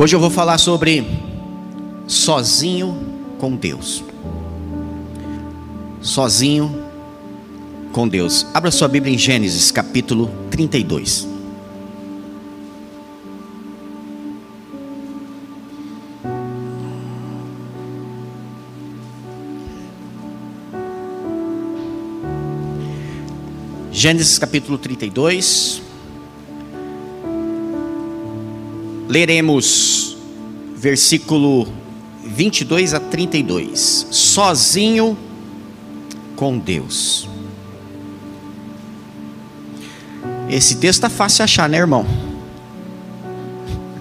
Hoje eu vou falar sobre sozinho com Deus. Sozinho com Deus. Abra sua Bíblia em Gênesis capítulo 32. Gênesis capítulo 32. Leremos versículo 22 a 32. Sozinho com Deus. Esse texto está fácil de achar, né, irmão?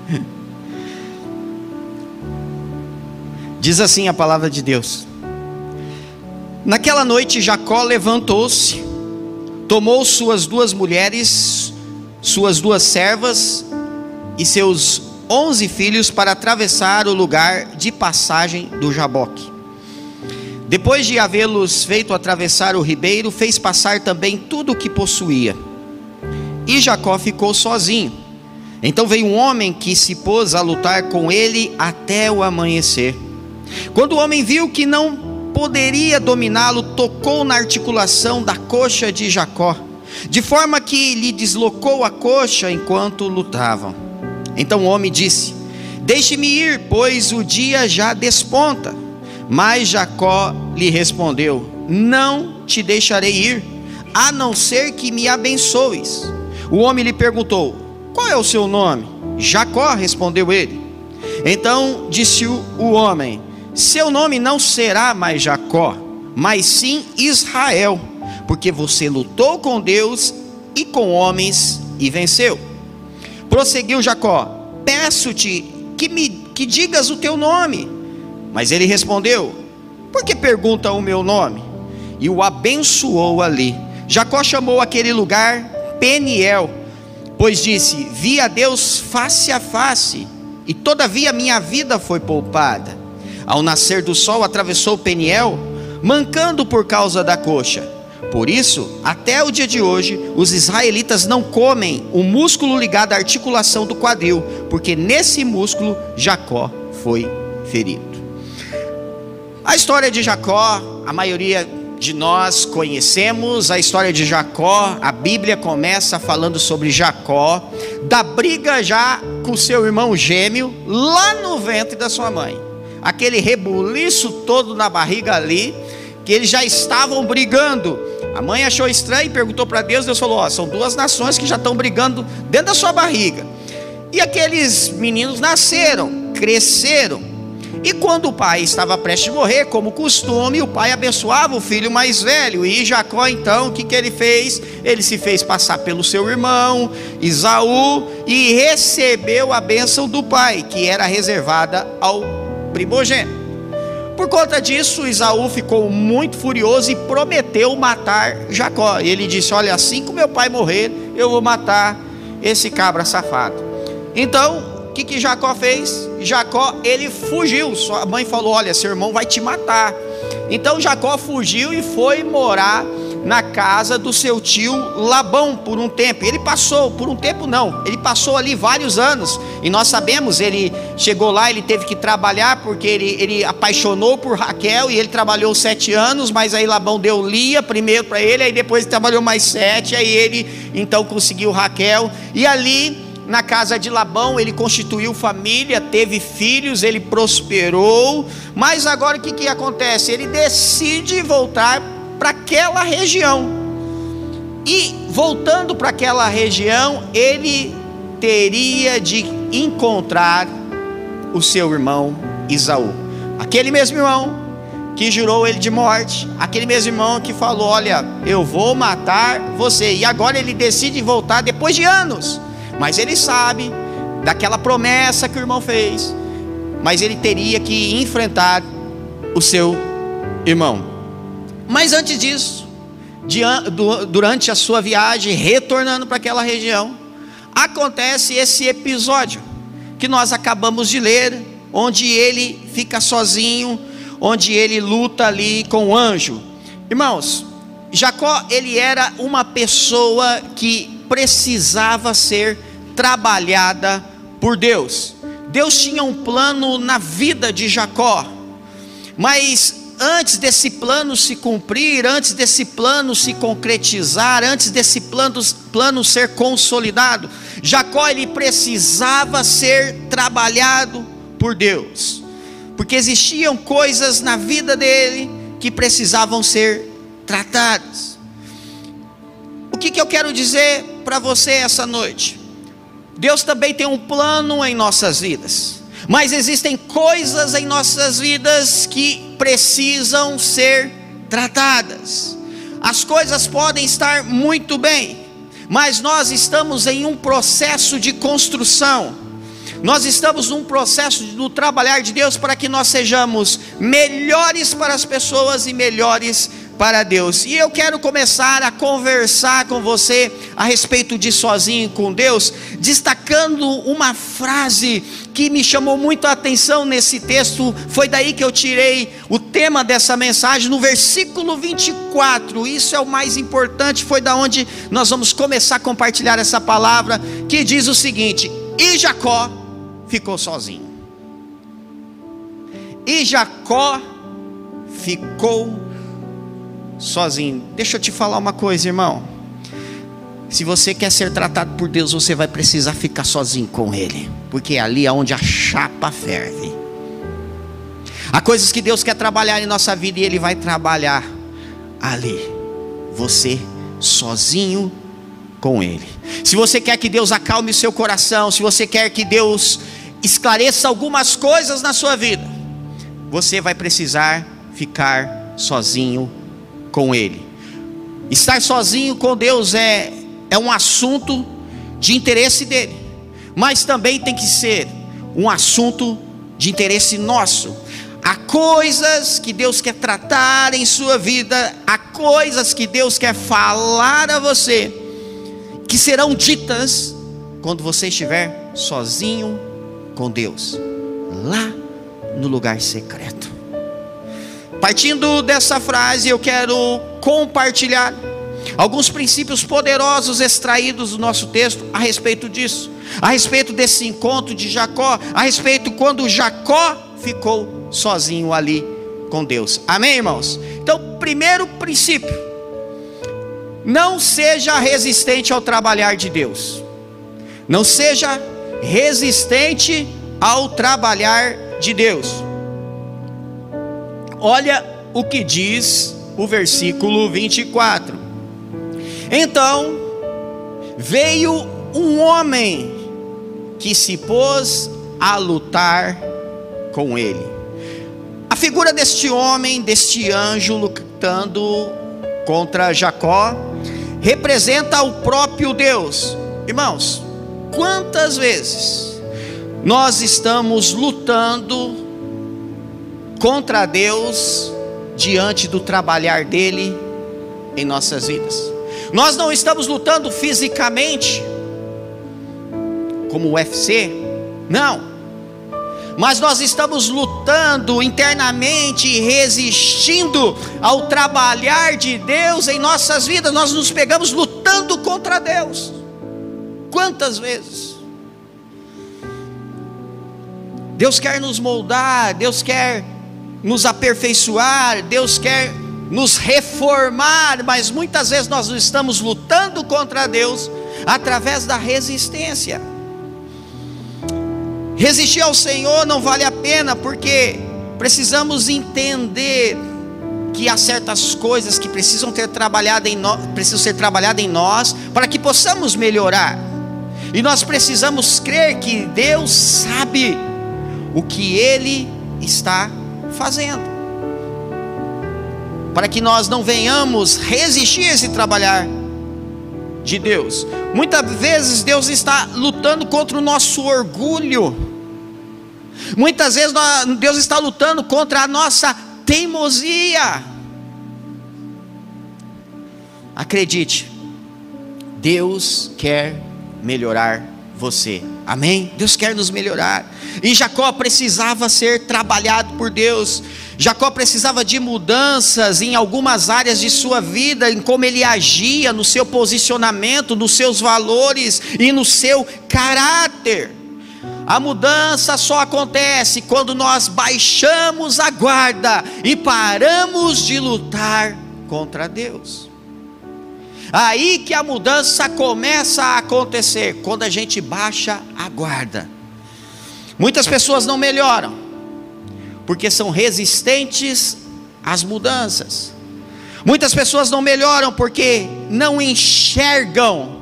Diz assim a palavra de Deus: Naquela noite Jacó levantou-se, tomou suas duas mulheres, suas duas servas e seus onze filhos para atravessar o lugar de passagem do Jaboque. Depois de havê-los feito atravessar o ribeiro, fez passar também tudo o que possuía. E Jacó ficou sozinho. Então veio um homem que se pôs a lutar com ele até o amanhecer. Quando o homem viu que não poderia dominá-lo, tocou na articulação da coxa de Jacó, de forma que lhe deslocou a coxa enquanto lutavam. Então o homem disse: Deixe-me ir, pois o dia já desponta. Mas Jacó lhe respondeu: Não te deixarei ir, a não ser que me abençoes. O homem lhe perguntou: Qual é o seu nome? Jacó respondeu ele. Então disse o homem: Seu nome não será mais Jacó, mas sim Israel, porque você lutou com Deus e com homens e venceu. Prosseguiu Jacó: Peço-te que me que digas o teu nome. Mas ele respondeu: Por que pergunta o meu nome? E o abençoou ali. Jacó chamou aquele lugar Peniel, pois disse: Vi a Deus face a face, e todavia minha vida foi poupada. Ao nascer do sol, atravessou Peniel, mancando por causa da coxa. Por isso, até o dia de hoje, os israelitas não comem o músculo ligado à articulação do quadril, porque nesse músculo Jacó foi ferido. A história de Jacó, a maioria de nós conhecemos a história de Jacó. A Bíblia começa falando sobre Jacó, da briga já com seu irmão gêmeo, lá no ventre da sua mãe. Aquele rebuliço todo na barriga ali, que eles já estavam brigando. A mãe achou estranho e perguntou para Deus. Deus falou: Ó, são duas nações que já estão brigando dentro da sua barriga. E aqueles meninos nasceram, cresceram, e quando o pai estava prestes a morrer, como costume, o pai abençoava o filho mais velho. E Jacó, então, o que, que ele fez? Ele se fez passar pelo seu irmão, Isaú, e recebeu a bênção do pai, que era reservada ao primogênito. Por conta disso, Isaú ficou muito furioso e prometeu matar Jacó. Ele disse: Olha, assim que meu pai morrer, eu vou matar esse cabra safado. Então, que, que Jacó fez? Jacó, ele fugiu. Sua mãe falou: Olha, seu irmão vai te matar. Então Jacó fugiu e foi morar na casa do seu tio Labão por um tempo. Ele passou, por um tempo não, ele passou ali vários anos. E nós sabemos, ele chegou lá, ele teve que trabalhar porque ele, ele apaixonou por Raquel e ele trabalhou sete anos, mas aí Labão deu Lia primeiro para ele, aí depois ele trabalhou mais sete, aí ele então conseguiu Raquel. E ali na casa de Labão, ele constituiu família, teve filhos, ele prosperou, mas agora o que, que acontece? Ele decide voltar para aquela região, e voltando para aquela região, ele teria de encontrar o seu irmão Isaú, aquele mesmo irmão que jurou ele de morte, aquele mesmo irmão que falou: Olha, eu vou matar você, e agora ele decide voltar depois de anos mas ele sabe daquela promessa que o irmão fez. Mas ele teria que enfrentar o seu irmão. Mas antes disso, durante a sua viagem, retornando para aquela região, acontece esse episódio que nós acabamos de ler, onde ele fica sozinho, onde ele luta ali com o anjo. Irmãos, Jacó, ele era uma pessoa que precisava ser trabalhada por Deus. Deus tinha um plano na vida de Jacó, mas antes desse plano se cumprir, antes desse plano se concretizar, antes desse plano, plano ser consolidado, Jacó ele precisava ser trabalhado por Deus, porque existiam coisas na vida dele que precisavam ser tratadas. O que, que eu quero dizer para você essa noite? Deus também tem um plano em nossas vidas, mas existem coisas em nossas vidas que precisam ser tratadas. As coisas podem estar muito bem, mas nós estamos em um processo de construção. Nós estamos num processo do trabalhar de Deus para que nós sejamos melhores para as pessoas e melhores para Deus. E eu quero começar a conversar com você a respeito de sozinho com Deus, destacando uma frase que me chamou muito a atenção nesse texto. Foi daí que eu tirei o tema dessa mensagem no versículo 24. Isso é o mais importante, foi da onde nós vamos começar a compartilhar essa palavra que diz o seguinte: "E Jacó ficou sozinho". E Jacó ficou sozinho. Deixa eu te falar uma coisa, irmão. Se você quer ser tratado por Deus, você vai precisar ficar sozinho com Ele, porque é ali é onde a chapa ferve. Há coisas que Deus quer trabalhar em nossa vida e Ele vai trabalhar ali. Você sozinho com Ele. Se você quer que Deus acalme seu coração, se você quer que Deus esclareça algumas coisas na sua vida, você vai precisar ficar sozinho com Ele. Estar sozinho com Deus é, é um assunto de interesse dele, mas também tem que ser um assunto de interesse nosso. Há coisas que Deus quer tratar em sua vida, há coisas que Deus quer falar a você, que serão ditas quando você estiver sozinho com Deus, lá no lugar secreto. Partindo dessa frase, eu quero compartilhar alguns princípios poderosos extraídos do nosso texto a respeito disso, a respeito desse encontro de Jacó, a respeito quando Jacó ficou sozinho ali com Deus. Amém, irmãos? Então, primeiro princípio: não seja resistente ao trabalhar de Deus. Não seja resistente ao trabalhar de Deus. Olha o que diz o versículo 24. Então veio um homem que se pôs a lutar com ele. A figura deste homem, deste anjo lutando contra Jacó, representa o próprio Deus. Irmãos, quantas vezes nós estamos lutando contra Deus diante do trabalhar dele em nossas vidas. Nós não estamos lutando fisicamente, como o UFC, não. Mas nós estamos lutando internamente resistindo ao trabalhar de Deus em nossas vidas. Nós nos pegamos lutando contra Deus. Quantas vezes? Deus quer nos moldar, Deus quer nos aperfeiçoar, Deus quer nos reformar, mas muitas vezes nós estamos lutando contra Deus através da resistência. Resistir ao Senhor não vale a pena, porque precisamos entender que há certas coisas que precisam ter trabalhado em nós, precisam ser trabalhadas em nós para que possamos melhorar. E nós precisamos crer que Deus sabe o que ele está fazendo. Para que nós não venhamos resistir a esse trabalhar de Deus. Muitas vezes Deus está lutando contra o nosso orgulho. Muitas vezes Deus está lutando contra a nossa teimosia. Acredite, Deus quer melhorar você. Amém? Deus quer nos melhorar. E Jacó precisava ser trabalhado por Deus. Jacó precisava de mudanças em algumas áreas de sua vida, em como ele agia, no seu posicionamento, nos seus valores e no seu caráter. A mudança só acontece quando nós baixamos a guarda e paramos de lutar contra Deus. Aí que a mudança começa a acontecer, quando a gente baixa a guarda. Muitas pessoas não melhoram, porque são resistentes às mudanças. Muitas pessoas não melhoram porque não enxergam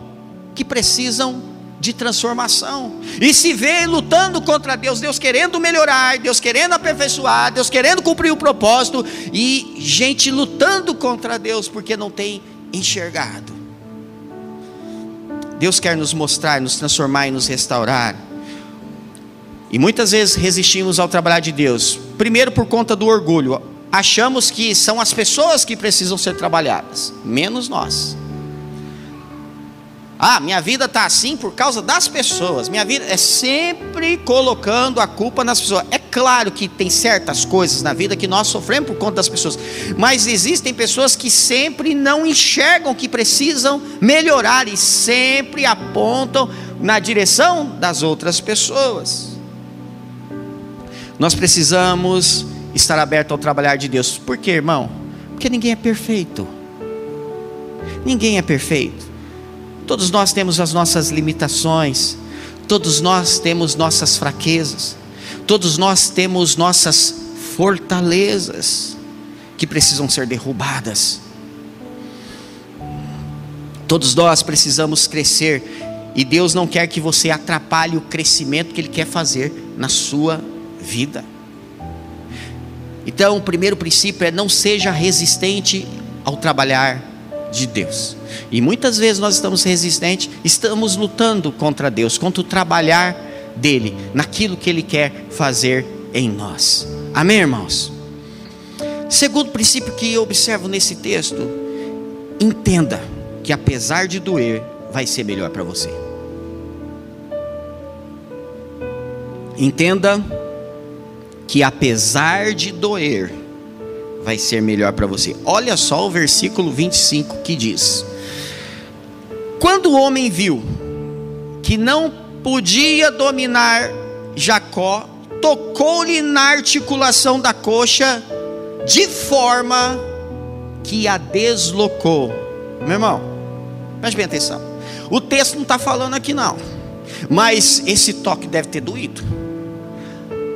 que precisam de transformação. E se vê lutando contra Deus, Deus querendo melhorar, Deus querendo aperfeiçoar, Deus querendo cumprir o propósito, e gente lutando contra Deus porque não tem enxergado. Deus quer nos mostrar, nos transformar e nos restaurar. E muitas vezes resistimos ao trabalhar de Deus, primeiro por conta do orgulho. Achamos que são as pessoas que precisam ser trabalhadas, menos nós. Ah, minha vida está assim por causa das pessoas. Minha vida é sempre colocando a culpa nas pessoas. É claro que tem certas coisas na vida que nós sofremos por conta das pessoas, mas existem pessoas que sempre não enxergam que precisam melhorar e sempre apontam na direção das outras pessoas. Nós precisamos estar abertos ao trabalhar de Deus. Por quê, irmão? Porque ninguém é perfeito. Ninguém é perfeito. Todos nós temos as nossas limitações, todos nós temos nossas fraquezas, todos nós temos nossas fortalezas que precisam ser derrubadas. Todos nós precisamos crescer e Deus não quer que você atrapalhe o crescimento que Ele quer fazer na sua vida. Então, o primeiro princípio é não seja resistente ao trabalhar de Deus. E muitas vezes nós estamos resistentes, estamos lutando contra Deus, contra o trabalhar dele, naquilo que ele quer fazer em nós. Amém, irmãos? Segundo princípio que eu observo nesse texto, entenda que apesar de doer, vai ser melhor para você. Entenda que apesar de doer, vai ser melhor para você. Olha só o versículo 25 que diz: Quando o homem viu que não podia dominar Jacó, tocou-lhe na articulação da coxa, de forma que a deslocou. Meu irmão, preste bem atenção. O texto não está falando aqui, não, mas esse toque deve ter doído.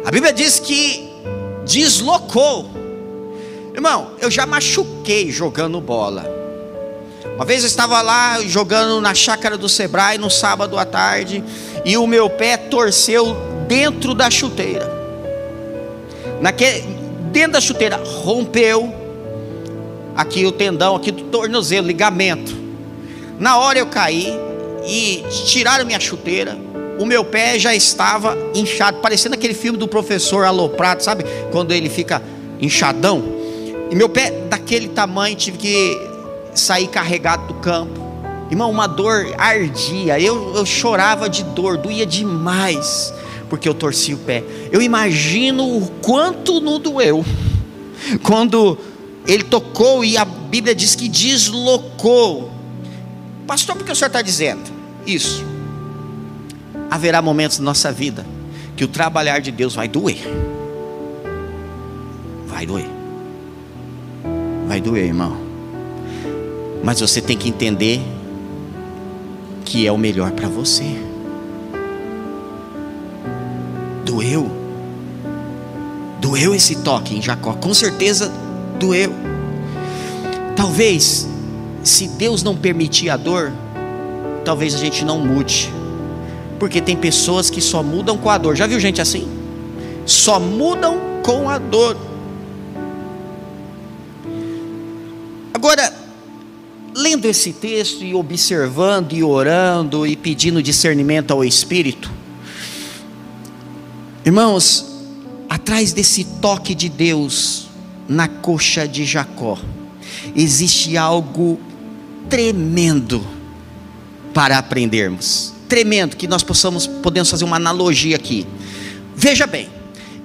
A Bíblia diz que deslocou Irmão, eu já machuquei jogando bola. Uma vez eu estava lá jogando na chácara do Sebrae no sábado à tarde e o meu pé torceu dentro da chuteira. Naquele, dentro da chuteira rompeu aqui o tendão aqui do tornozelo, ligamento. Na hora eu caí e tiraram minha chuteira. O meu pé já estava inchado, parecendo aquele filme do professor aloprado, sabe? Quando ele fica inchadão. E meu pé daquele tamanho tive que sair carregado do campo. Irmão, uma dor ardia. Eu, eu chorava de dor, doía demais, porque eu torci o pé. Eu imagino o quanto não doeu. Quando ele tocou e a Bíblia diz que deslocou. Pastor, por que o senhor está dizendo isso? Haverá momentos na nossa vida que o trabalhar de Deus vai doer. Vai doer. Vai doer, irmão. Mas você tem que entender que é o melhor para você. Doeu. Doeu esse toque em Jacó, com certeza doeu. Talvez, se Deus não permitir a dor, talvez a gente não mude. Porque tem pessoas que só mudam com a dor. Já viu gente assim? Só mudam com a dor. Agora, lendo esse texto e observando e orando e pedindo discernimento ao Espírito, irmãos, atrás desse toque de Deus na coxa de Jacó, existe algo tremendo para aprendermos. Tremendo que nós possamos podemos fazer uma analogia aqui. Veja bem,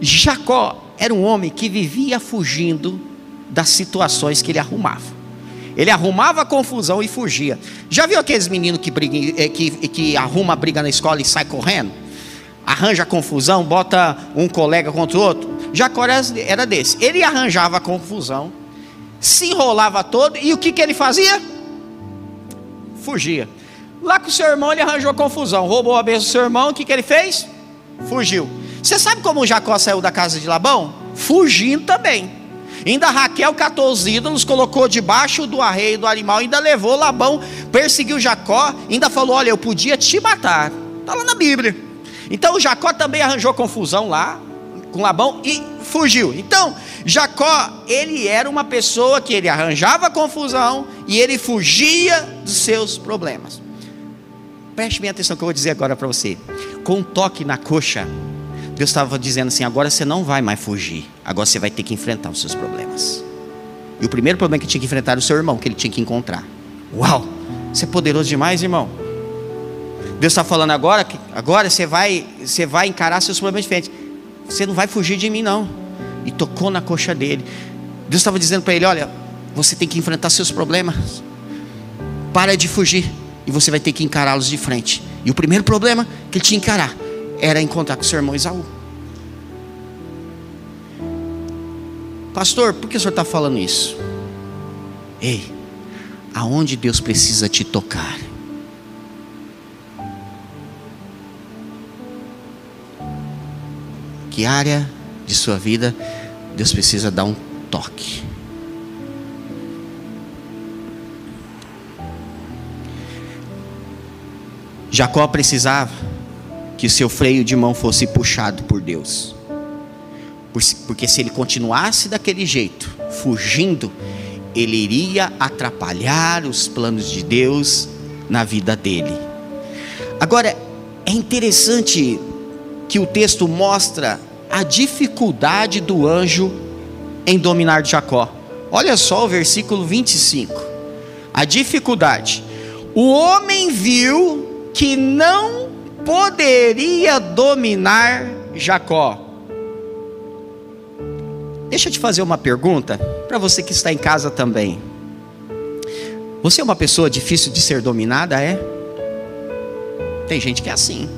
Jacó era um homem que vivia fugindo das situações que ele arrumava. Ele arrumava confusão e fugia. Já viu aqueles meninos que, briga, eh, que, que arruma briga na escola e sai correndo? arranja confusão, bota um colega contra o outro. Jacó era desse. Ele arranjava confusão, se enrolava todo, e o que, que ele fazia? Fugia. Lá com o seu irmão ele arranjou confusão, roubou a bênção do seu irmão, o que, que ele fez? Fugiu. Você sabe como Jacó saiu da casa de Labão? Fugindo também. Ainda Raquel catou os ídolos, colocou debaixo do arreio do animal, ainda levou Labão, perseguiu Jacó, ainda falou: Olha, eu podia te matar. Está lá na Bíblia. Então Jacó também arranjou confusão lá com Labão e fugiu. Então, Jacó, ele era uma pessoa que ele arranjava confusão e ele fugia dos seus problemas. Preste bem atenção que eu vou dizer agora para você. Com um toque na coxa, Deus estava dizendo assim: agora você não vai mais fugir, agora você vai ter que enfrentar os seus problemas. E o primeiro problema que tinha que enfrentar era o seu irmão, que ele tinha que encontrar. Uau! Você é poderoso demais, irmão. Deus está falando agora que agora você vai, você vai encarar seus problemas diferentes. Você não vai fugir de mim, não. E tocou na coxa dele. Deus estava dizendo para ele: Olha, você tem que enfrentar seus problemas. Para de fugir. E você vai ter que encará-los de frente. E o primeiro problema que ele tinha que encarar era encontrar com seu irmão Isaú. Pastor, por que o senhor está falando isso? Ei, aonde Deus precisa te tocar? Que área de sua vida Deus precisa dar um toque? Jacó precisava que o seu freio de mão fosse puxado por Deus. Porque se ele continuasse daquele jeito, fugindo, ele iria atrapalhar os planos de Deus na vida dele. Agora, é interessante que o texto mostra a dificuldade do anjo em dominar Jacó. Olha só o versículo 25. A dificuldade. O homem viu que não poderia dominar Jacó. Deixa eu te fazer uma pergunta para você que está em casa também. Você é uma pessoa difícil de ser dominada, é? Tem gente que é assim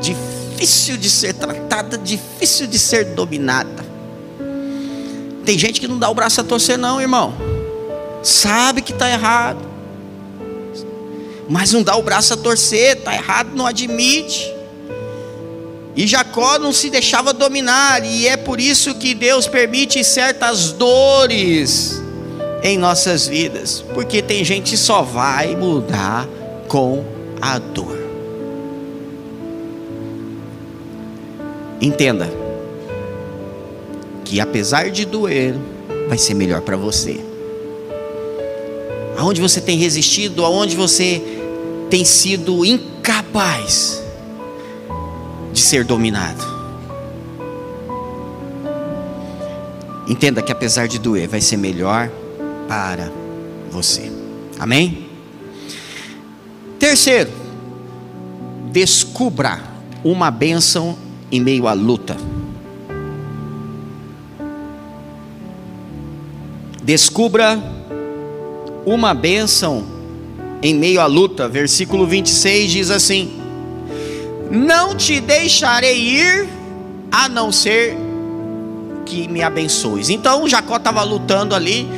difícil de ser tratada, difícil de ser dominada. Tem gente que não dá o braço a torcer, não, irmão. Sabe que está errado, mas não dá o braço a torcer, está errado, não admite. E Jacó não se deixava dominar, e é por isso que Deus permite certas dores em nossas vidas, porque tem gente que só vai mudar com a dor. Entenda que apesar de doer, vai ser melhor para você. Aonde você tem resistido, aonde você tem sido incapaz de ser dominado. Entenda que apesar de doer, vai ser melhor para você. Amém? Terceiro, descubra uma bênção em meio à luta. Descubra uma bênção em meio à luta. Versículo 26 diz assim: Não te deixarei ir, a não ser que me abençoes. Então Jacó estava lutando ali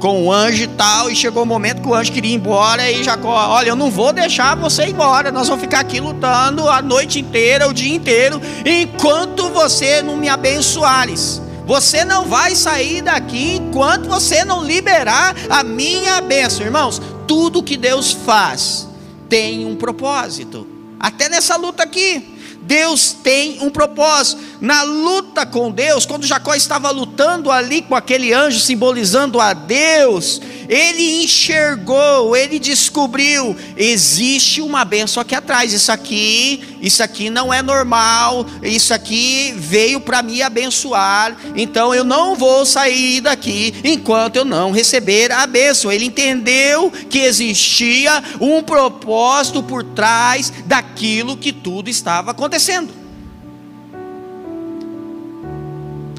com o anjo e tal, e chegou o momento que o anjo queria ir embora, e Jacó, olha, eu não vou deixar você ir embora, nós vamos ficar aqui lutando a noite inteira, o dia inteiro, enquanto você não me abençoares. Você não vai sair daqui enquanto você não liberar a minha bênção, irmãos. Tudo que Deus faz tem um propósito. Até nessa luta aqui, Deus tem um propósito. Na luta com Deus, quando Jacó estava lutando ali com aquele anjo simbolizando a Deus, ele enxergou, ele descobriu, existe uma benção aqui atrás. Isso aqui, isso aqui não é normal. Isso aqui veio para me abençoar. Então eu não vou sair daqui enquanto eu não receber a bênção. Ele entendeu que existia um propósito por trás daquilo que tudo estava acontecendo.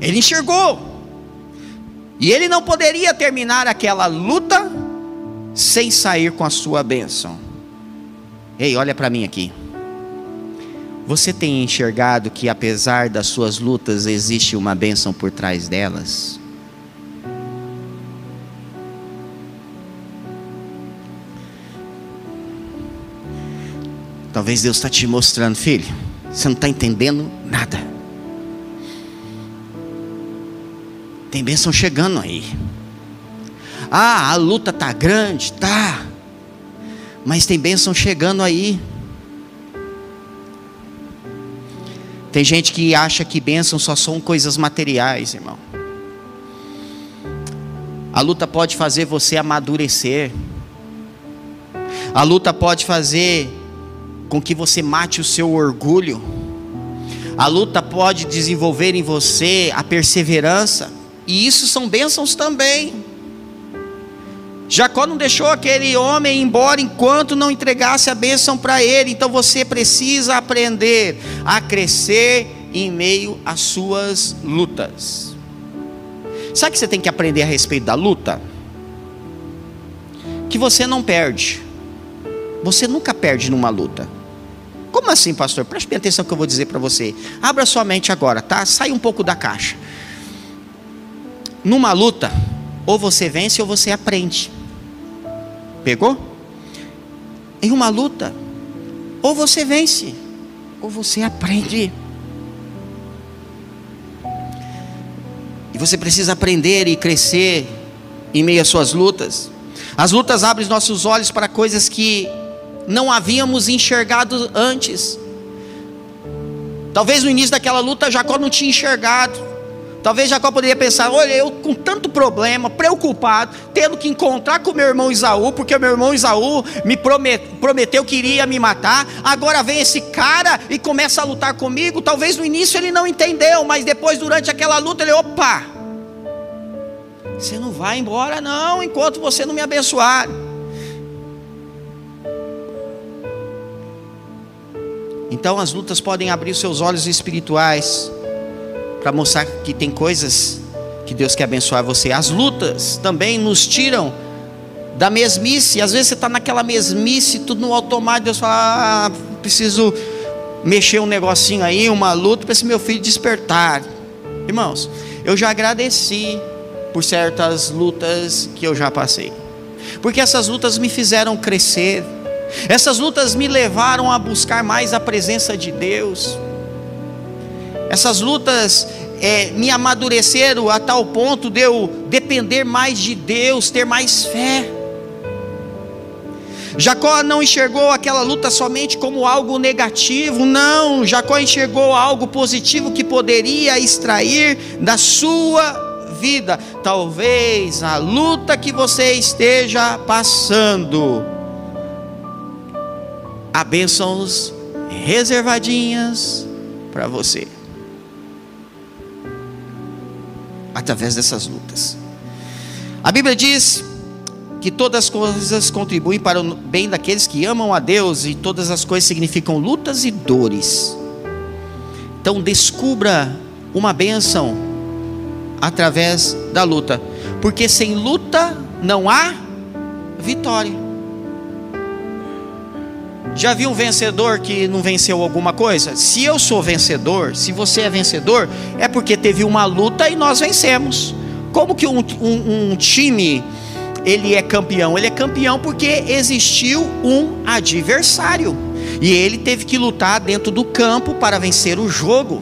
Ele enxergou. E ele não poderia terminar aquela luta sem sair com a sua bênção. Ei, olha para mim aqui. Você tem enxergado que apesar das suas lutas existe uma bênção por trás delas? Talvez Deus está te mostrando, filho, você não está entendendo nada. Tem bênção chegando aí. Ah, a luta tá grande, tá. Mas tem bênção chegando aí. Tem gente que acha que bênção só são coisas materiais, irmão. A luta pode fazer você amadurecer. A luta pode fazer com que você mate o seu orgulho. A luta pode desenvolver em você a perseverança. E isso são bênçãos também. Jacó não deixou aquele homem embora enquanto não entregasse a bênção para ele. Então você precisa aprender a crescer em meio às suas lutas. Sabe que você tem que aprender a respeito da luta? Que você não perde. Você nunca perde numa luta. Como assim, pastor? Preste bem atenção que eu vou dizer para você. Abra sua mente agora, tá? Sai um pouco da caixa. Numa luta, ou você vence ou você aprende. Pegou? Em uma luta, ou você vence, ou você aprende. E você precisa aprender e crescer em meio às suas lutas. As lutas abrem nossos olhos para coisas que não havíamos enxergado antes. Talvez no início daquela luta Jacó não tinha enxergado. Talvez Jacó poderia pensar: olha, eu com tanto problema, preocupado, tendo que encontrar com meu irmão Isaú, porque meu irmão Isaú me prometeu que iria me matar. Agora vem esse cara e começa a lutar comigo. Talvez no início ele não entendeu, mas depois, durante aquela luta, ele: opa, você não vai embora, não, enquanto você não me abençoar. Então as lutas podem abrir seus olhos espirituais para mostrar que tem coisas que Deus quer abençoar você. As lutas também nos tiram da mesmice. Às vezes você está naquela mesmice, tudo no automático. Deus fala: ah, preciso mexer um negocinho aí, uma luta para esse meu filho despertar. Irmãos, eu já agradeci por certas lutas que eu já passei, porque essas lutas me fizeram crescer. Essas lutas me levaram a buscar mais a presença de Deus. Essas lutas é, me amadureceram a tal ponto de eu depender mais de Deus, ter mais fé. Jacó não enxergou aquela luta somente como algo negativo, não. Jacó enxergou algo positivo que poderia extrair da sua vida. Talvez a luta que você esteja passando, há bênçãos reservadinhas para você. Através dessas lutas. A Bíblia diz que todas as coisas contribuem para o bem daqueles que amam a Deus e todas as coisas significam lutas e dores. Então descubra uma bênção através da luta, porque sem luta não há vitória. Já viu um vencedor que não venceu alguma coisa? Se eu sou vencedor, se você é vencedor, é porque teve uma luta e nós vencemos. Como que um, um, um time ele é campeão? Ele é campeão porque existiu um adversário e ele teve que lutar dentro do campo para vencer o jogo.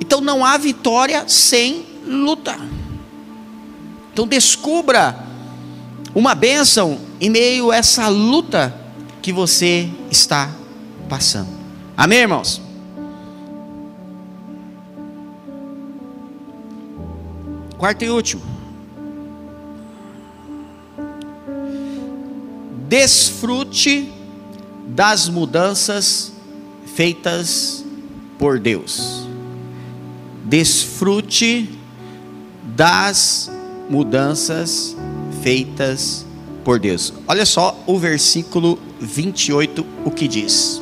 Então não há vitória sem luta. Então descubra uma bênção em meio a essa luta que você está passando. Amém, irmãos? Quarto e último. Desfrute das mudanças feitas por Deus. Desfrute das mudanças feitas por Deus. Olha só o versículo 28, o que diz: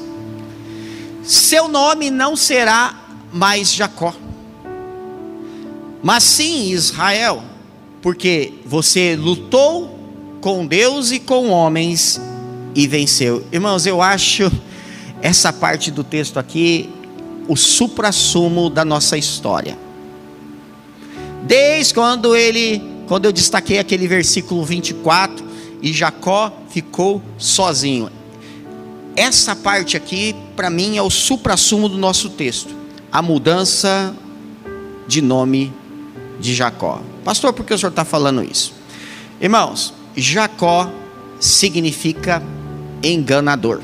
Seu nome não será mais Jacó, mas sim Israel, porque você lutou com Deus e com homens e venceu. Irmãos, eu acho essa parte do texto aqui, o suprassumo da nossa história. Desde quando ele, quando eu destaquei aquele versículo 24, e Jacó ficou sozinho. Essa parte aqui, para mim, é o suprassumo do nosso texto. A mudança de nome de Jacó. Pastor, por que o senhor está falando isso? Irmãos, Jacó significa enganador.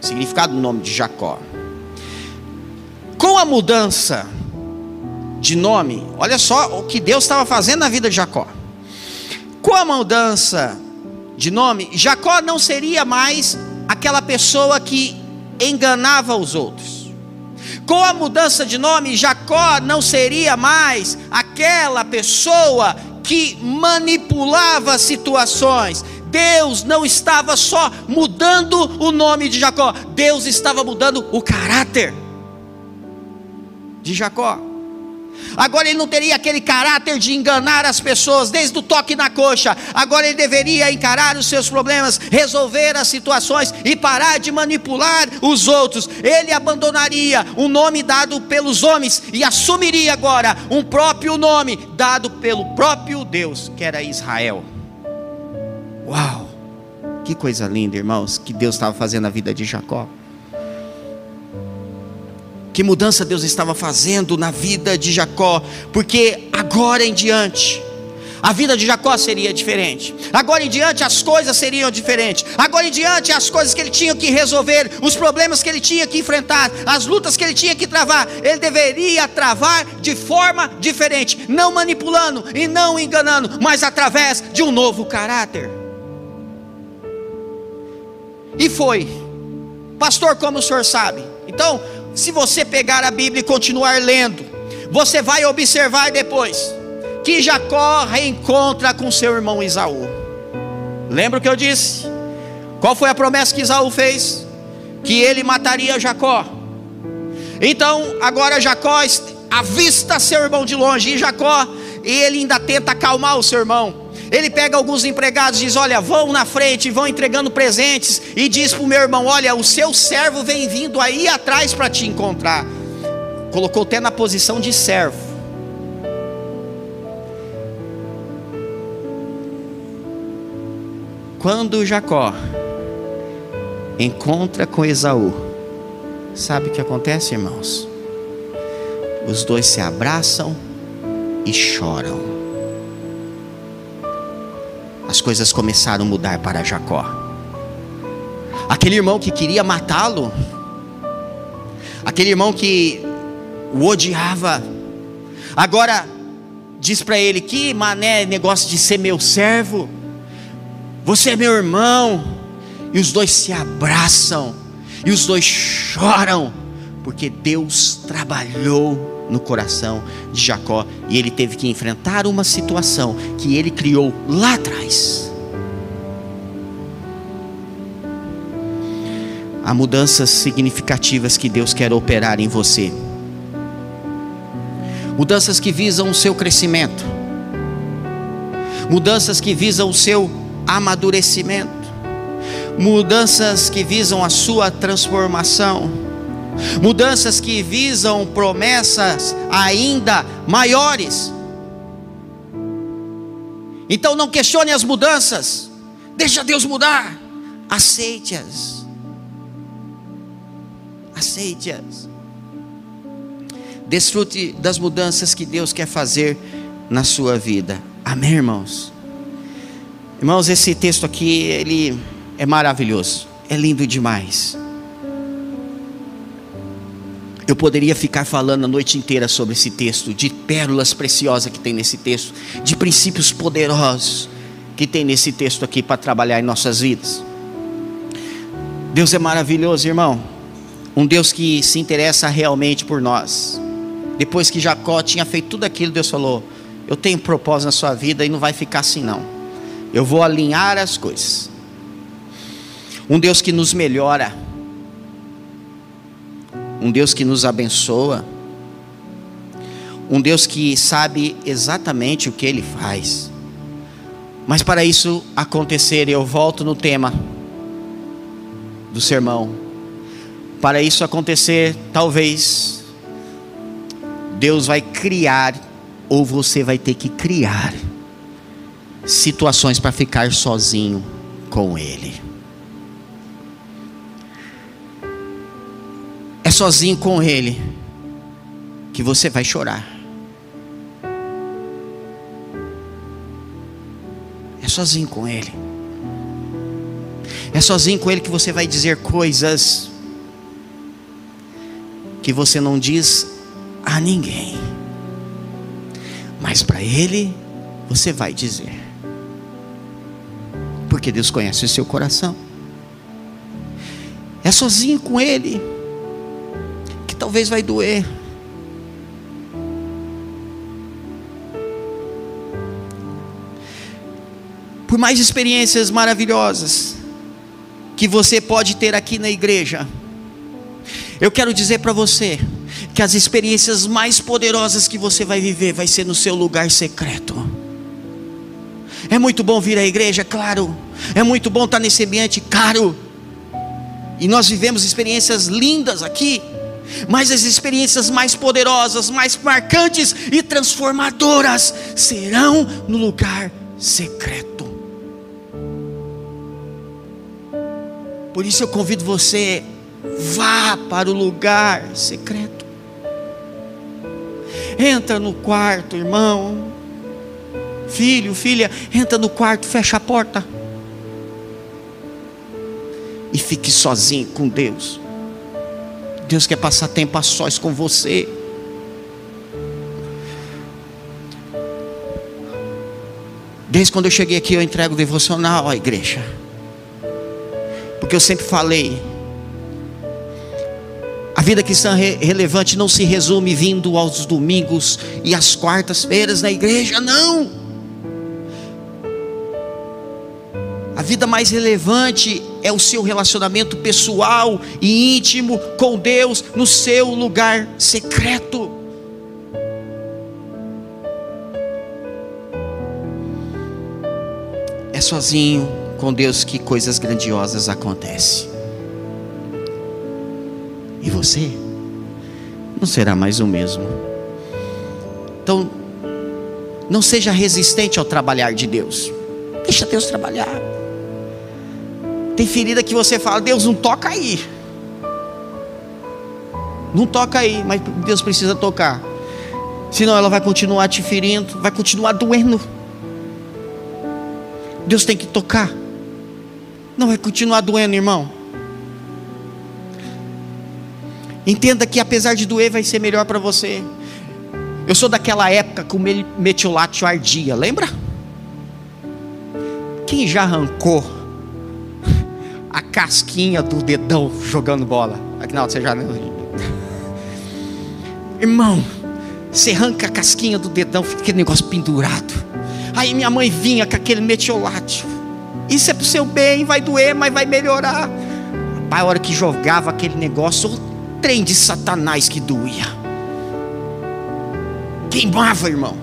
Significado do nome de Jacó. Com a mudança de nome, olha só o que Deus estava fazendo na vida de Jacó. Com a mudança de nome, Jacó não seria mais aquela pessoa que enganava os outros. Com a mudança de nome, Jacó não seria mais aquela pessoa que manipulava situações. Deus não estava só mudando o nome de Jacó, Deus estava mudando o caráter de Jacó. Agora ele não teria aquele caráter de enganar as pessoas desde o toque na coxa. Agora ele deveria encarar os seus problemas, resolver as situações e parar de manipular os outros. Ele abandonaria o nome dado pelos homens e assumiria agora um próprio nome dado pelo próprio Deus, que era Israel. Uau! Que coisa linda, irmãos, que Deus estava fazendo na vida de Jacó. Que mudança Deus estava fazendo na vida de Jacó, porque agora em diante, a vida de Jacó seria diferente. Agora em diante as coisas seriam diferentes. Agora em diante as coisas que ele tinha que resolver, os problemas que ele tinha que enfrentar, as lutas que ele tinha que travar, ele deveria travar de forma diferente, não manipulando e não enganando, mas através de um novo caráter. E foi. Pastor, como o senhor sabe? Então, se você pegar a Bíblia e continuar lendo, você vai observar depois que Jacó reencontra com seu irmão Isaú. Lembra o que eu disse? Qual foi a promessa que Isaú fez? Que ele mataria Jacó. Então, agora Jacó avista seu irmão de longe, e Jacó, ele ainda tenta acalmar o seu irmão. Ele pega alguns empregados e diz: Olha, vão na frente, vão entregando presentes. E diz para o meu irmão: Olha, o seu servo vem vindo aí atrás para te encontrar. Colocou até na posição de servo. Quando Jacó encontra com Esaú, sabe o que acontece, irmãos? Os dois se abraçam e choram as coisas começaram a mudar para Jacó. Aquele irmão que queria matá-lo, aquele irmão que o odiava, agora diz para ele: Que mané negócio de ser meu servo, você é meu irmão, e os dois se abraçam, e os dois choram, porque Deus trabalhou no coração de Jacó e ele teve que enfrentar uma situação que ele criou lá atrás. Há mudanças significativas que Deus quer operar em você. Mudanças que visam o seu crescimento. Mudanças que visam o seu amadurecimento. Mudanças que visam a sua transformação mudanças que visam promessas ainda maiores. Então não questione as mudanças, deixa Deus mudar, aceite-as. Aceite-as. Desfrute das mudanças que Deus quer fazer na sua vida. Amém, irmãos? Irmãos, esse texto aqui, ele é maravilhoso, é lindo demais. Eu poderia ficar falando a noite inteira sobre esse texto, de pérolas preciosas que tem nesse texto, de princípios poderosos que tem nesse texto aqui para trabalhar em nossas vidas. Deus é maravilhoso, irmão. Um Deus que se interessa realmente por nós. Depois que Jacó tinha feito tudo aquilo, Deus falou: Eu tenho propósito na sua vida e não vai ficar assim, não. Eu vou alinhar as coisas. Um Deus que nos melhora um Deus que nos abençoa, um Deus que sabe exatamente o que Ele faz. Mas para isso acontecer, eu volto no tema. do sermão. Para isso acontecer, talvez Deus vai criar ou você vai ter que criar situações para ficar sozinho com Ele. Sozinho com Ele que você vai chorar. É sozinho com Ele. É sozinho com Ele que você vai dizer coisas que você não diz a ninguém, mas para Ele você vai dizer, porque Deus conhece o seu coração. É sozinho com Ele talvez vai doer. Por mais experiências maravilhosas que você pode ter aqui na igreja, eu quero dizer para você que as experiências mais poderosas que você vai viver vai ser no seu lugar secreto. É muito bom vir à igreja, claro. É muito bom estar nesse ambiente caro. E nós vivemos experiências lindas aqui. Mas as experiências mais poderosas, mais marcantes e transformadoras serão no lugar secreto. Por isso eu convido você, vá para o lugar secreto. Entra no quarto, irmão. Filho, filha, entra no quarto, fecha a porta. E fique sozinho com Deus. Deus quer passar tempo a sós com você. Desde quando eu cheguei aqui, eu entrego devocional à igreja. Porque eu sempre falei, a vida cristã relevante não se resume vindo aos domingos e às quartas-feiras na igreja, não. A vida mais relevante é o seu relacionamento pessoal e íntimo com Deus no seu lugar secreto. É sozinho com Deus que coisas grandiosas acontecem. E você não será mais o mesmo. Então, não seja resistente ao trabalhar de Deus. Deixa Deus trabalhar. Tem ferida que você fala, Deus não toca aí. Não toca aí, mas Deus precisa tocar. Senão ela vai continuar te ferindo, vai continuar doendo. Deus tem que tocar. Não vai continuar doendo, irmão. Entenda que apesar de doer, vai ser melhor para você. Eu sou daquela época que o metiolate ardia, lembra? Quem já arrancou a casquinha do dedão jogando bola? Não, você já Irmão, você arranca a casquinha do dedão, fica aquele negócio pendurado. Aí minha mãe vinha com aquele metiolate. Isso é pro seu bem, vai doer, mas vai melhorar. Pai, a hora que jogava aquele negócio, trem de Satanás que doía. Queimava, irmão.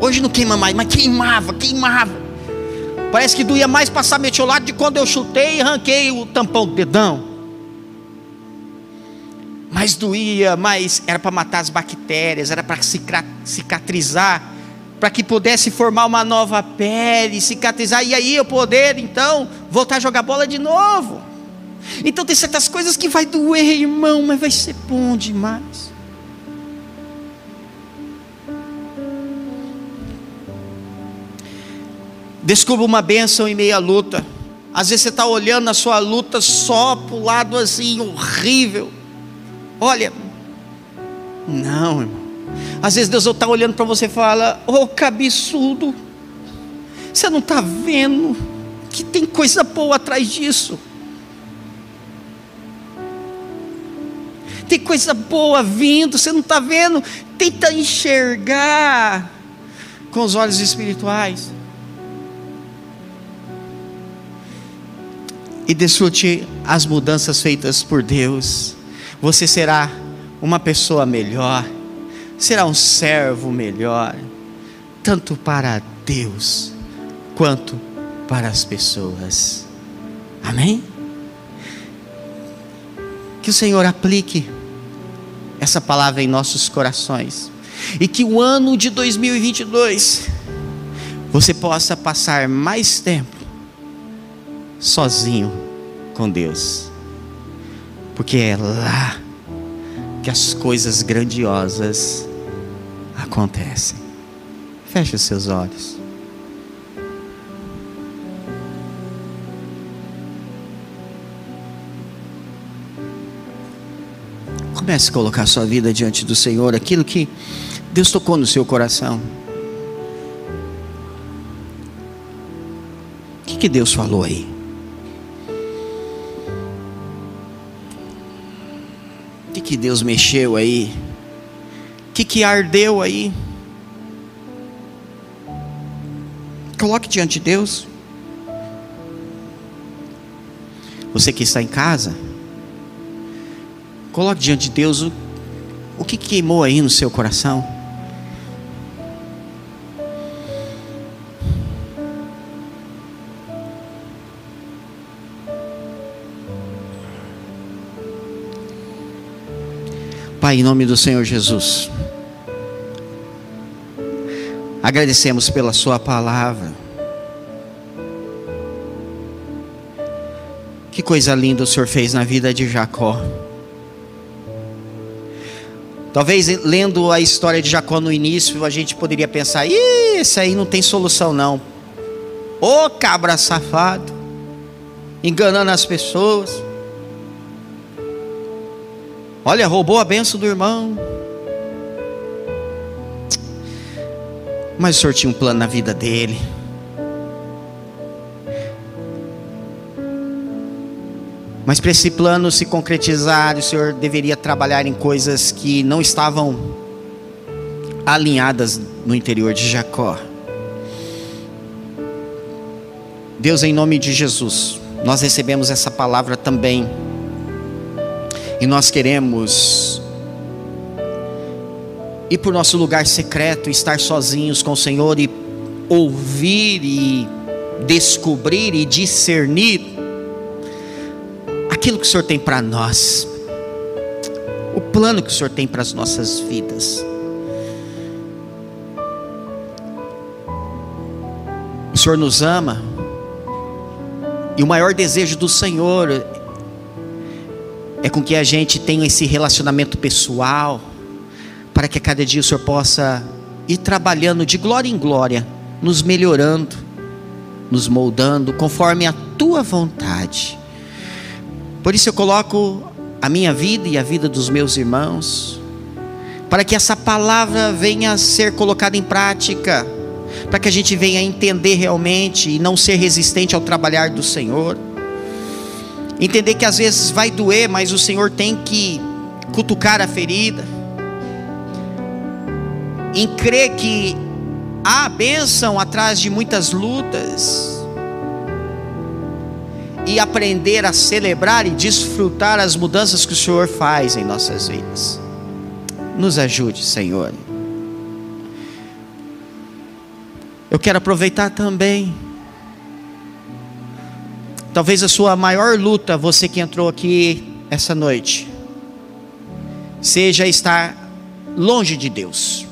Hoje não queima mais, mas queimava, queimava. Parece que doía mais passar metiolate de quando eu chutei e arranquei o tampão do dedão. Mas doía, mas era para matar as bactérias, era para cicatrizar, para que pudesse formar uma nova pele, cicatrizar, e aí eu poder então voltar a jogar bola de novo. Então tem certas coisas que vai doer, irmão, mas vai ser bom demais. Descubra uma bênção em meia luta. Às vezes você está olhando a sua luta só para o lado assim, horrível. Olha, não, irmão. Às vezes Deus está olhando para você e fala: Ô oh, cabeçudo, você não está vendo que tem coisa boa atrás disso. tem coisa boa vindo, você não está vendo? Tenta enxergar com os olhos espirituais. E desfrute as mudanças feitas por Deus. Você será uma pessoa melhor, será um servo melhor, tanto para Deus quanto para as pessoas. Amém? Que o Senhor aplique essa palavra em nossos corações. E que o ano de 2022 você possa passar mais tempo sozinho com Deus. Porque é lá que as coisas grandiosas acontecem. Feche os seus olhos. Comece a colocar sua vida diante do Senhor, aquilo que Deus tocou no seu coração. O que, que Deus falou aí? Que, Deus mexeu aí? O que, que ardeu aí? Coloque diante de Deus. Você que está em casa, coloque diante de Deus o, o que queimou aí no seu coração. Pai, em nome do Senhor Jesus, agradecemos pela Sua palavra. Que coisa linda o Senhor fez na vida de Jacó. Talvez lendo a história de Jacó no início, a gente poderia pensar: Ih, esse aí não tem solução, não. Ô cabra safado, enganando as pessoas. Olha, roubou a benção do irmão. Mas o Senhor tinha um plano na vida dele. Mas para esse plano se concretizar, o Senhor deveria trabalhar em coisas que não estavam alinhadas no interior de Jacó. Deus, em nome de Jesus, nós recebemos essa palavra também e nós queremos ir para o nosso lugar secreto, estar sozinhos com o Senhor e ouvir e descobrir e discernir aquilo que o Senhor tem para nós, o plano que o Senhor tem para as nossas vidas. O Senhor nos ama, e o maior desejo do Senhor é com que a gente tenha esse relacionamento pessoal, para que a cada dia o Senhor possa ir trabalhando de glória em glória, nos melhorando, nos moldando conforme a tua vontade. Por isso eu coloco a minha vida e a vida dos meus irmãos, para que essa palavra venha a ser colocada em prática, para que a gente venha a entender realmente e não ser resistente ao trabalhar do Senhor. Entender que às vezes vai doer, mas o Senhor tem que cutucar a ferida. Em crer que há bênção atrás de muitas lutas. E aprender a celebrar e desfrutar as mudanças que o Senhor faz em nossas vidas. Nos ajude, Senhor. Eu quero aproveitar também Talvez a sua maior luta, você que entrou aqui essa noite, seja estar longe de Deus.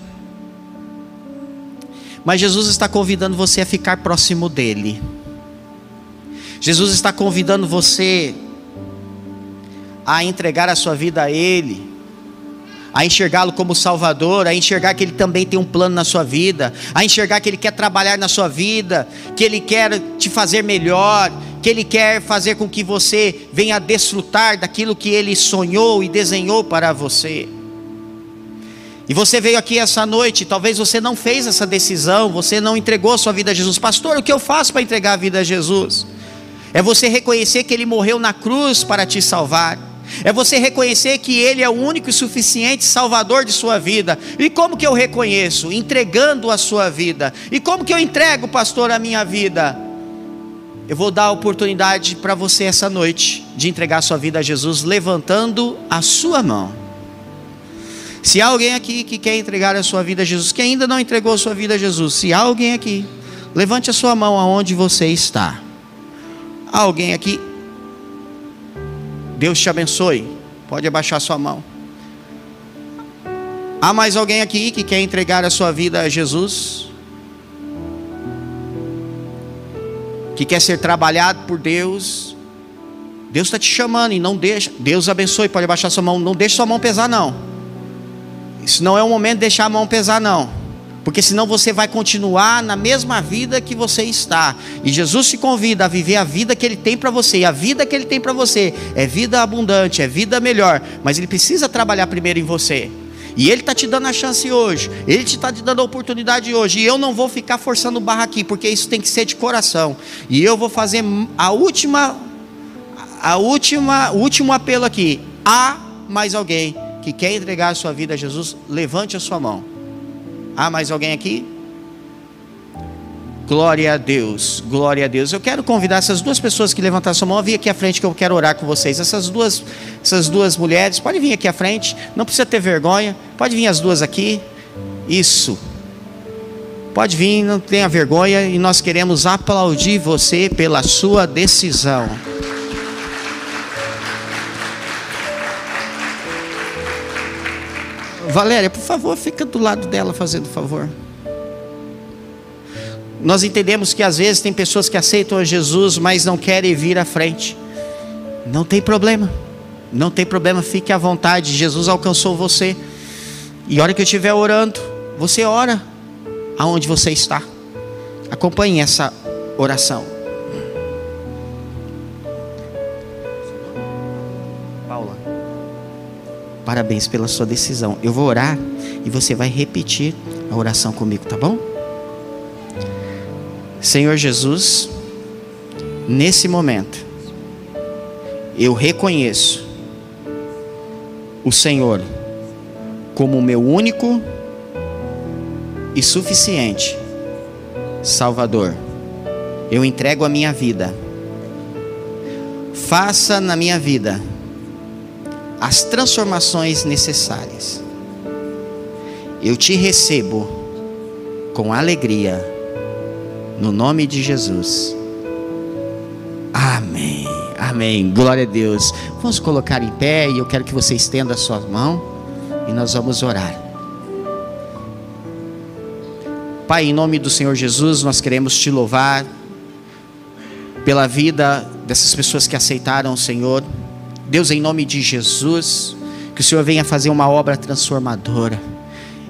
Mas Jesus está convidando você a ficar próximo dEle. Jesus está convidando você a entregar a sua vida a Ele, a enxergá-lo como Salvador, a enxergar que Ele também tem um plano na sua vida, a enxergar que Ele quer trabalhar na sua vida, que Ele quer te fazer melhor, que Ele quer fazer com que você venha desfrutar daquilo que Ele sonhou e desenhou para você. E você veio aqui essa noite, talvez você não fez essa decisão, você não entregou a sua vida a Jesus. Pastor, o que eu faço para entregar a vida a Jesus? É você reconhecer que Ele morreu na cruz para te salvar. É você reconhecer que Ele é o único e suficiente Salvador de sua vida. E como que eu reconheço? Entregando a sua vida. E como que eu entrego, pastor, a minha vida? Eu vou dar a oportunidade para você essa noite de entregar sua vida a Jesus, levantando a sua mão. Se há alguém aqui que quer entregar a sua vida a Jesus, que ainda não entregou a sua vida a Jesus, se há alguém aqui, levante a sua mão aonde você está. Há alguém aqui? Deus te abençoe. Pode abaixar sua mão. Há mais alguém aqui que quer entregar a sua vida a Jesus? Que quer ser trabalhado por Deus? Deus está te chamando e não deixa. Deus abençoe, pode abaixar sua mão. Não deixe sua mão pesar, não. Isso não é o momento de deixar a mão pesar, não. Porque senão você vai continuar na mesma vida que você está. E Jesus te convida a viver a vida que Ele tem para você. E a vida que Ele tem para você é vida abundante, é vida melhor. Mas Ele precisa trabalhar primeiro em você. E Ele está te dando a chance hoje. Ele está te dando a oportunidade hoje. E eu não vou ficar forçando barra aqui, porque isso tem que ser de coração. E eu vou fazer a última, a última, o último apelo aqui. Há mais alguém que quer entregar a sua vida a Jesus? Levante a sua mão. Há mais alguém aqui? Glória a Deus, glória a Deus. Eu quero convidar essas duas pessoas que levantaram sua mão vir aqui à frente que eu quero orar com vocês. Essas duas, essas duas mulheres, pode vir aqui à frente, não precisa ter vergonha. Pode vir as duas aqui. Isso. Pode vir, não tenha vergonha e nós queremos aplaudir você pela sua decisão. Valéria, por favor, fica do lado dela fazendo favor. Nós entendemos que às vezes tem pessoas que aceitam a Jesus, mas não querem vir à frente. Não tem problema. Não tem problema, fique à vontade. Jesus alcançou você. E a hora que eu estiver orando, você ora aonde você está. Acompanhe essa oração. Paula. Parabéns pela sua decisão. Eu vou orar e você vai repetir a oração comigo, tá bom? Senhor Jesus, nesse momento, eu reconheço o Senhor como o meu único e suficiente Salvador. Eu entrego a minha vida. Faça na minha vida as transformações necessárias. Eu te recebo com alegria no nome de Jesus. Amém. Amém. Glória a Deus. Vamos colocar em pé e eu quero que você estenda a sua mão e nós vamos orar. Pai, em nome do Senhor Jesus, nós queremos te louvar pela vida dessas pessoas que aceitaram o Senhor. Deus, em nome de Jesus, que o Senhor venha fazer uma obra transformadora.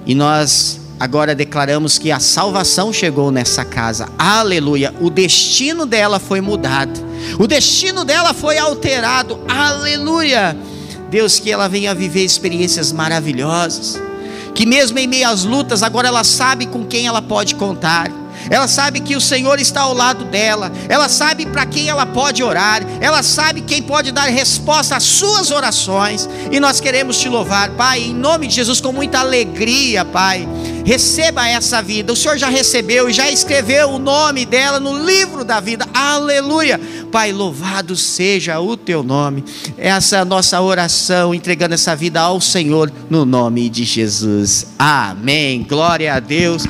E nós agora declaramos que a salvação chegou nessa casa. Aleluia. O destino dela foi mudado. O destino dela foi alterado. Aleluia. Deus, que ela venha viver experiências maravilhosas. Que mesmo em meio às lutas, agora ela sabe com quem ela pode contar ela sabe que o Senhor está ao lado dela, ela sabe para quem ela pode orar, ela sabe quem pode dar resposta às suas orações, e nós queremos te louvar, Pai, em nome de Jesus, com muita alegria, Pai. Receba essa vida, o Senhor já recebeu e já escreveu o nome dela no livro da vida, aleluia. Pai, louvado seja o teu nome. Essa é nossa oração, entregando essa vida ao Senhor, no nome de Jesus, amém. Glória a Deus.